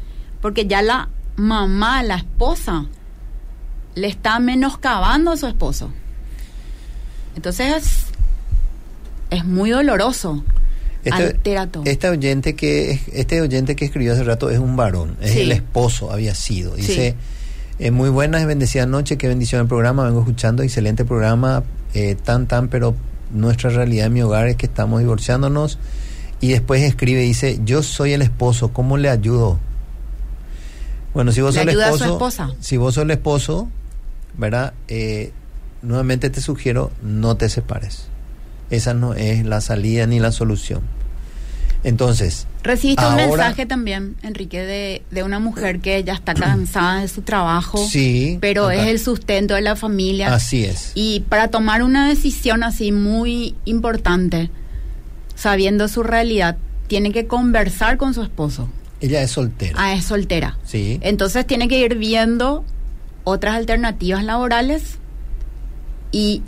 porque ya la mamá, la esposa le está menoscabando a su esposo. Entonces es, es muy doloroso. Todo. este oyente que este oyente que escribió hace rato es un varón, es Sí. el esposo había sido. Dice, Sí. eh, muy buenas y bendecida noche, qué bendición el programa, vengo escuchando, excelente programa, eh, tan tan, pero nuestra realidad en mi hogar es que estamos divorciándonos y después escribe dice, yo soy el esposo, ¿cómo le ayudo? Bueno, si vos ¿Le sos el esposo, si vos sos el esposo, ¿verdad? Eh, nuevamente te sugiero no te separes. Esa no es la salida ni la solución. Entonces, Recibiste un mensaje también, Enrique, de, de una mujer que ya está cansada de su trabajo, Sí, pero es el sustento de la familia. Así es. Y para tomar una decisión así muy importante, sabiendo su realidad, tiene que conversar con su esposo. ella es soltera. Ah, es soltera. Sí. Entonces tiene que ir viendo otras alternativas laborales y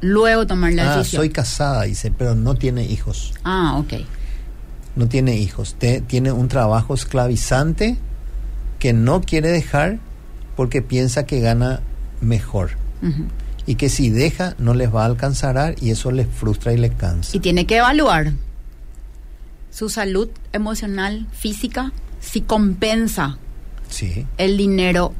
luego tomar la ah, decisión. soy casada, dice, pero no tiene hijos. Ah, ok. No tiene hijos. Te- tiene un trabajo esclavizante que no quiere dejar porque piensa que gana mejor. Y que si deja no les va a alcanzar y eso les frustra y les cansa. Y tiene que evaluar su salud emocional, física, si compensa Sí. el dinero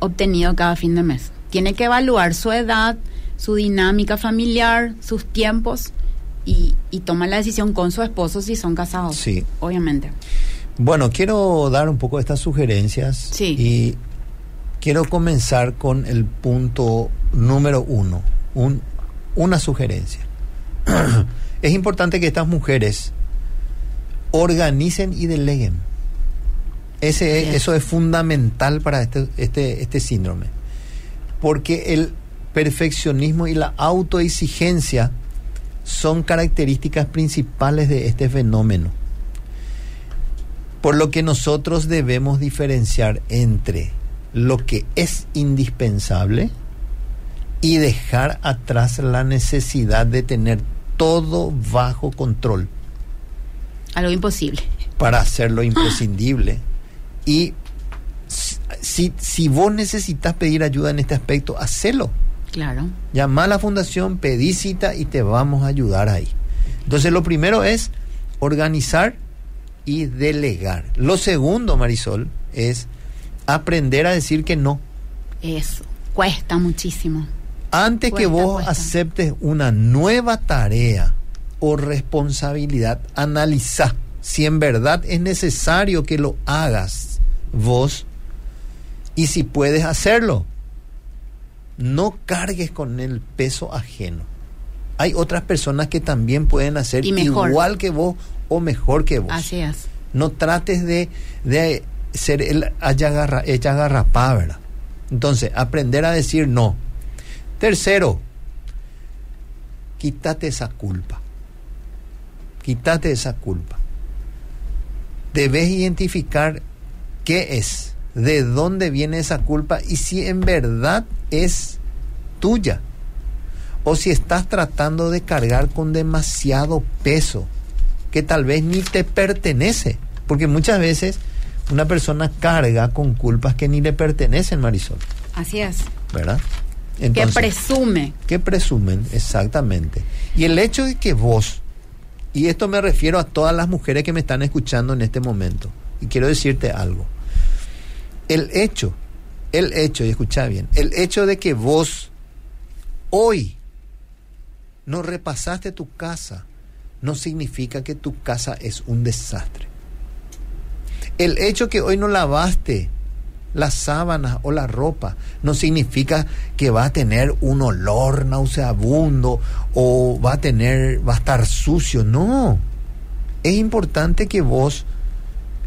obtenido cada fin de mes. Tiene que evaluar su edad, su dinámica familiar, sus tiempos y, y toma la decisión con su esposo si son casados. Sí. Obviamente. Bueno, quiero dar un poco estas sugerencias Sí. y quiero comenzar con el punto número uno, un- una sugerencia. es importante que estas mujeres organicen y deleguen. Ese es. eso es fundamental para este, este, este síndrome. Porque el perfeccionismo y la autoexigencia son características principales de este fenómeno. Por lo que nosotros debemos diferenciar entre lo que es indispensable y dejar atrás la necesidad de tener todo bajo control Algo imposible. para hacerlo imprescindible. Y si, si vos necesitas pedir ayuda en este aspecto, hacelo. Claro. Llama a la fundación, pedí cita y te vamos a ayudar ahí. Entonces lo primero es organizar y delegar. Lo segundo, Marisol, es aprender a decir que no. Eso. Cuesta muchísimo. Antes que vos cuesta. aceptes una nueva tarea o responsabilidad, analiza si en verdad es necesario que lo hagas vos y si puedes hacerlo. No cargues con el peso ajeno. Hay otras personas que también pueden hacer igual que vos o mejor que vos. Así es. No trates de, de ser el haya agarra. Entonces, aprender a decir no. Tercero, quítate esa culpa. Quítate esa culpa. Debes identificar qué es, de dónde viene esa culpa y si en verdad es tuya. O si estás tratando de cargar con demasiado peso que tal vez ni te pertenece. Porque muchas veces una persona carga con culpas que ni le pertenecen, Marisol. Así es. ¿Verdad? que presume. que presumen, exactamente. Y el hecho de que vos, y esto me refiero a todas las mujeres que me están escuchando en este momento, y quiero decirte algo, el hecho, el hecho, y escucha bien, el hecho de que vos hoy no repasaste tu casa, no significa que tu casa es un desastre. El hecho que hoy no lavaste las sábanas o la ropa no significa que va a tener un olor nauseabundo o va a tener va a estar sucio no es importante que vos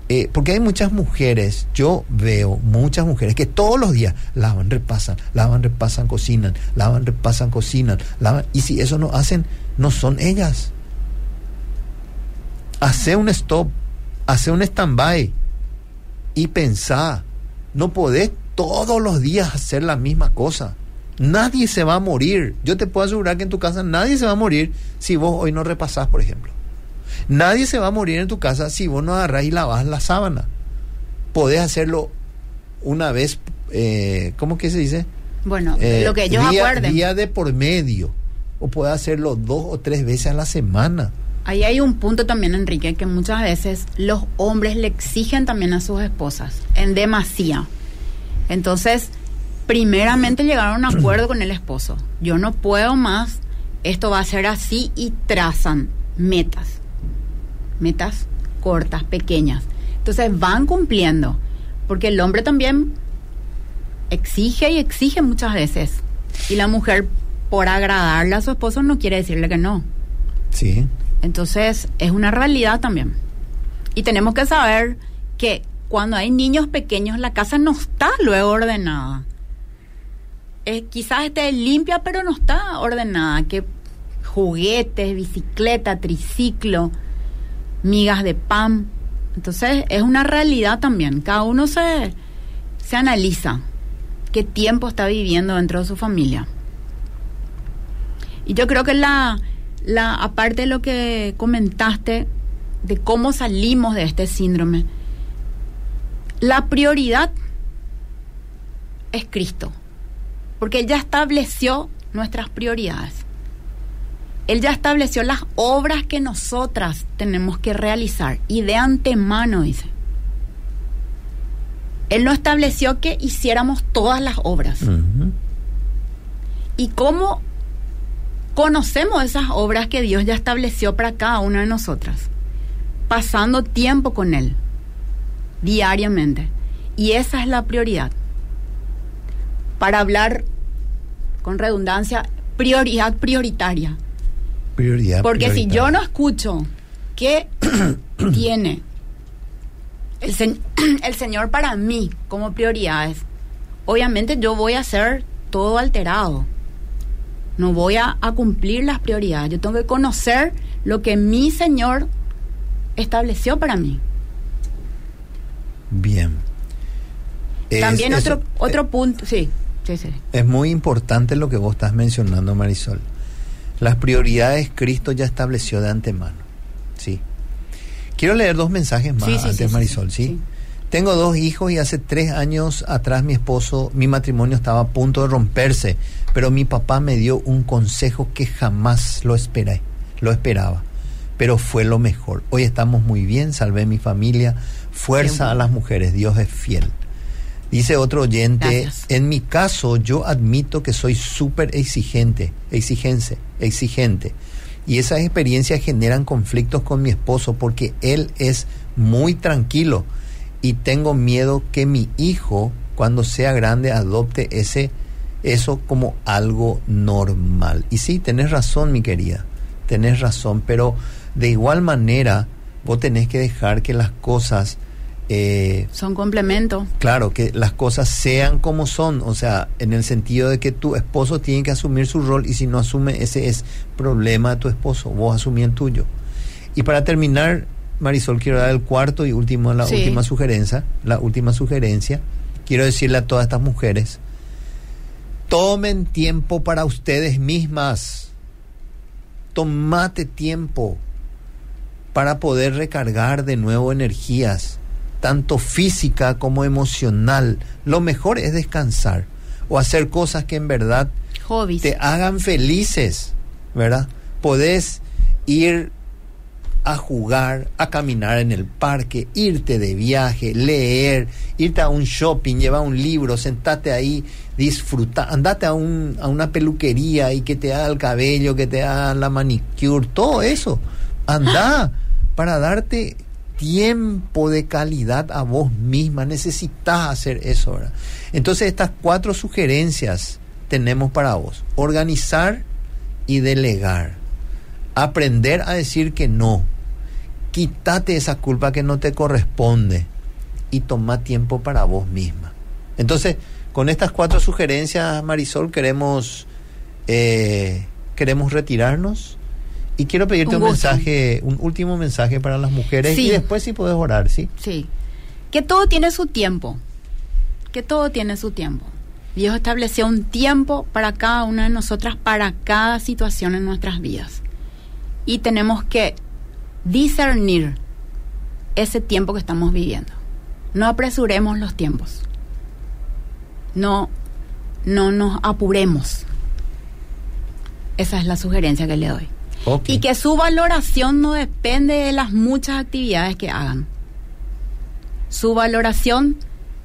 eh, porque hay muchas mujeres yo veo muchas mujeres que todos los días lavan repasan lavan repasan cocinan lavan repasan cocinan lavan y si eso no hacen no son ellas hace un stop hace un stand-by y pensá no podés todos los días hacer la misma cosa. Nadie se va a morir. Yo te puedo asegurar que en tu casa nadie se va a morir si vos hoy no repasás, por ejemplo. Nadie se va a morir en tu casa si vos no agarrás y lavás la sábana. Podés hacerlo una vez, eh, ¿cómo que se dice? Bueno, Eh, lo que ellos día, acuerden. día de por medio. O podés hacerlo dos o tres veces a la semana. Ahí hay un punto también, Enrique, que muchas veces los hombres le exigen también a sus esposas, en demasía. Entonces, primeramente llegaron a un acuerdo con el esposo. Yo no puedo más, esto va a ser así y trazan metas. Metas cortas, pequeñas. Entonces van cumpliendo, porque el hombre también exige y exige muchas veces. Y la mujer, por agradarle a su esposo, no quiere decirle que no. Sí. Entonces, es una realidad también. Y tenemos que saber que cuando hay niños pequeños, la casa no está luego ordenada. Eh, quizás esté limpia, pero no está ordenada. Que juguetes, bicicleta, triciclo, migas de pan. Entonces, es una realidad también. Cada uno se, se analiza qué tiempo está viviendo dentro de su familia. Y yo creo que la, la aparte de lo que comentaste de cómo salimos de este síndrome, la prioridad es Cristo, porque Él ya estableció nuestras prioridades. Él ya estableció las obras que nosotras tenemos que realizar y de antemano dice. Él no estableció que hiciéramos todas las obras. ¿Y cómo conocemos esas obras que Dios ya estableció para cada una de nosotras? Pasando tiempo con Él, diariamente. Y esa es la prioridad. Para hablar con redundancia, prioridad prioritaria. Prioridad. Porque si yo no escucho qué tiene el, se- el Señor para mí como prioridades, obviamente yo voy a ser todo alterado. No voy a, a cumplir las prioridades. Yo tengo que conocer lo que mi Señor estableció para mí. Bien. Es- También otro, otro punto, sí, sí, sí. Es muy importante lo que vos estás mencionando, Marisol. Las prioridades Cristo ya estableció de antemano. Sí. Quiero leer dos mensajes más Sí, sí, antes, sí, Marisol, ¿sí? Tengo dos hijos y hace tres años atrás mi esposo, mi matrimonio estaba a punto de romperse, pero mi papá me dio un consejo que jamás lo esperé, lo esperaba, pero fue lo mejor. Hoy estamos muy bien, salvé mi familia, fuerza a las mujeres, Dios es fiel. Dice otro oyente, Gracias. en mi caso yo admito que soy súper exigente, exigente, exigente. Y esas experiencias generan conflictos con mi esposo porque él es muy tranquilo y tengo miedo que mi hijo cuando sea grande adopte ese eso como algo normal. Y sí, tenés razón, mi querida. Tenés razón, pero de igual manera vos tenés que dejar que las cosas eh, Son complementos. Claro, que las cosas sean como son, o sea, en el sentido de que tu esposo tiene que asumir su rol y si no asume, ese es problema de tu esposo, vos asumí el tuyo. Y para terminar, Marisol, quiero dar el cuarto y último, la Sí. última sugerencia, la última sugerencia, quiero decirle a todas estas mujeres, tomen tiempo para ustedes mismas, tomate tiempo para poder recargar de nuevo energías, tanto física como emocional. Lo mejor es descansar o hacer cosas que en verdad Hobbies. te hagan felices, ¿verdad? Podés ir a jugar, a caminar en el parque, irte de viaje, leer, irte a un shopping, llevar un libro, sentate ahí, disfrutar, andate a, un, a una peluquería y que te haga el cabello, que te haga la manicure, todo eso. Anda para darte tiempo de calidad a vos misma. Necesitas hacer eso. ¿verdad? Entonces estas cuatro sugerencias tenemos para vos. Organizar y delegar. Aprender a decir que no. Quítate esa culpa que no te corresponde y toma tiempo para vos misma. Entonces, con estas cuatro sugerencias, Marisol, queremos, eh, queremos retirarnos. Y quiero pedirte Un mensaje, un último mensaje para las mujeres Sí. y después si puedes orar, ¿sí? Sí. Que todo tiene su tiempo. Que todo tiene su tiempo. Dios estableció un tiempo para cada una de nosotras, para cada situación en nuestras vidas. Y tenemos que discernir ese tiempo que estamos viviendo. No apresuremos los tiempos. No, no nos apuremos. Esa es la sugerencia que le doy. Y que su valoración no depende de las muchas actividades que hagan. Su valoración,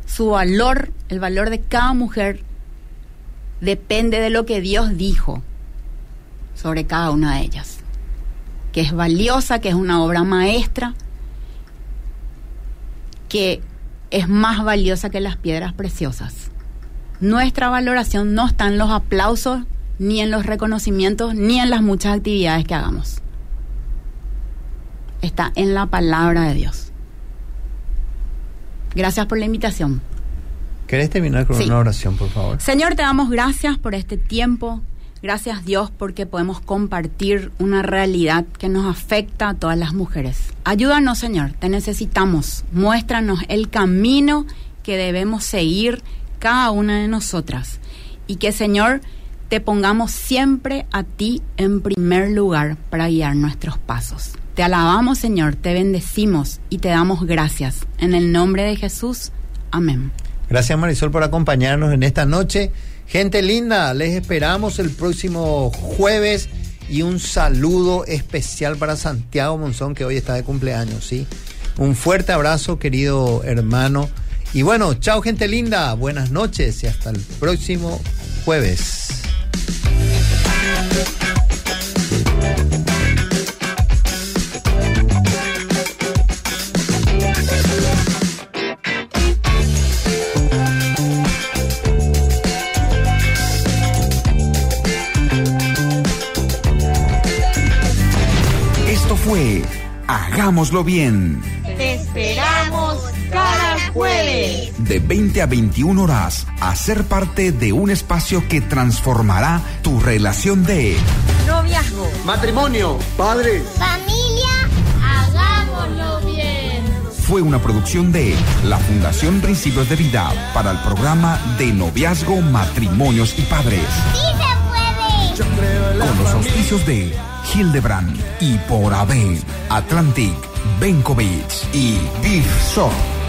su valor, el valor de cada mujer, depende de lo que Dios dijo sobre cada una de ellas. Que es valiosa, que es una obra maestra, que es más valiosa que las piedras preciosas. Nuestra valoración no está en los aplausos, ni en los reconocimientos, ni en las muchas actividades que hagamos. Está en la palabra de Dios. Gracias por la invitación. ¿Querés terminar con Sí. una oración, por favor? Señor, te damos gracias por este tiempo. Gracias Dios porque podemos compartir una realidad que nos afecta a todas las mujeres. Ayúdanos, Señor, te necesitamos. Muéstranos el camino que debemos seguir cada una de nosotras. Y que, Señor, te pongamos siempre a ti en primer lugar para guiar nuestros pasos. Te alabamos, Señor, te bendecimos y te damos gracias. En el nombre de Jesús. Amén. Gracias Marisol por acompañarnos en esta noche. Gente linda, les esperamos el próximo jueves y un saludo especial para Santiago Monzón que hoy está de cumpleaños, ¿sí? Un fuerte abrazo, querido hermano. Y bueno, chao gente linda, buenas noches y hasta el próximo jueves. Esto fue Hagámoslo bien. Te esperamos cada jueves. De 20 a 21 horas, a ser parte de un espacio que transformará tu relación de Noviazgo. Matrimonio, padres, Familia, hagámoslo bien. fue una producción de la Fundación Principios de Vida para el programa de noviazgo, matrimonios y padres. Sí se puede. Con los auspicios de Hildebrand y por AB, Atlantic, Benkovic y Big Shop.